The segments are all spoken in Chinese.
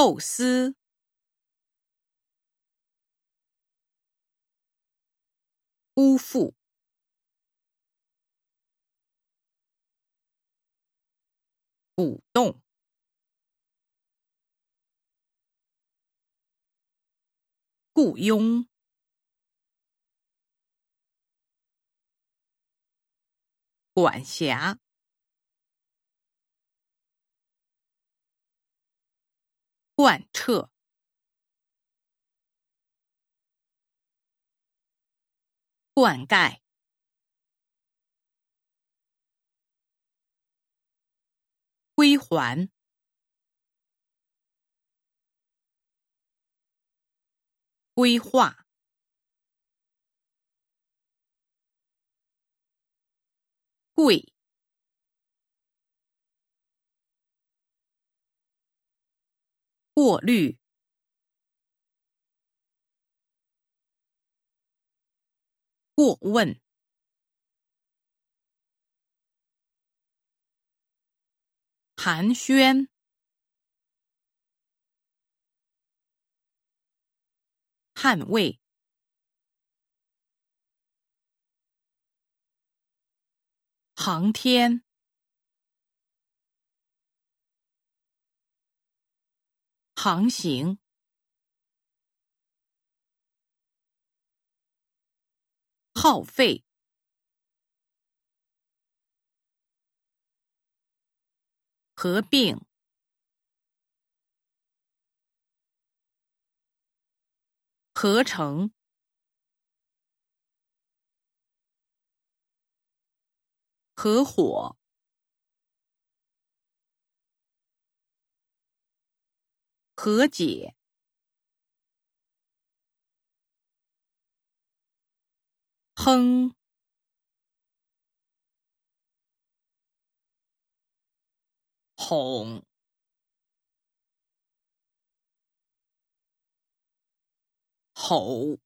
构思、辜负、鼓动、雇佣、管辖。贯彻、灌溉、归还、规划、贵。过滤、过问、寒暄、捍卫、航天。航行，耗费，合并，合成，合伙。和解，哼，哄，吼，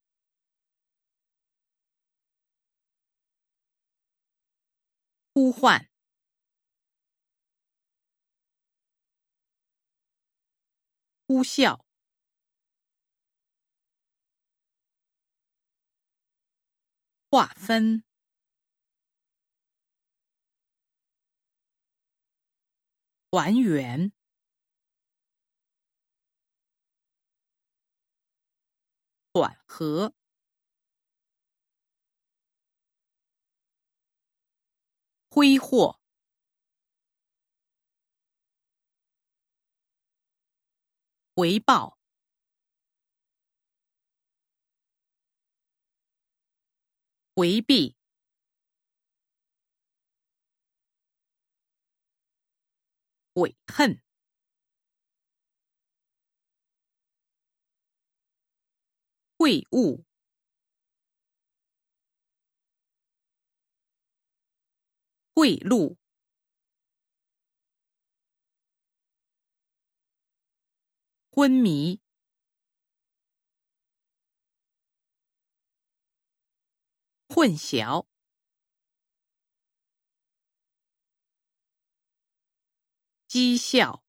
呼唤。呼啸，划分，还原，缓和，挥霍。回报，回避，悔恨，会晤，贿赂。昏迷，混淆，讥笑，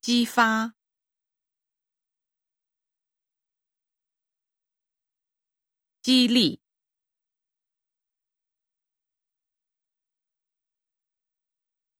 激发，激励。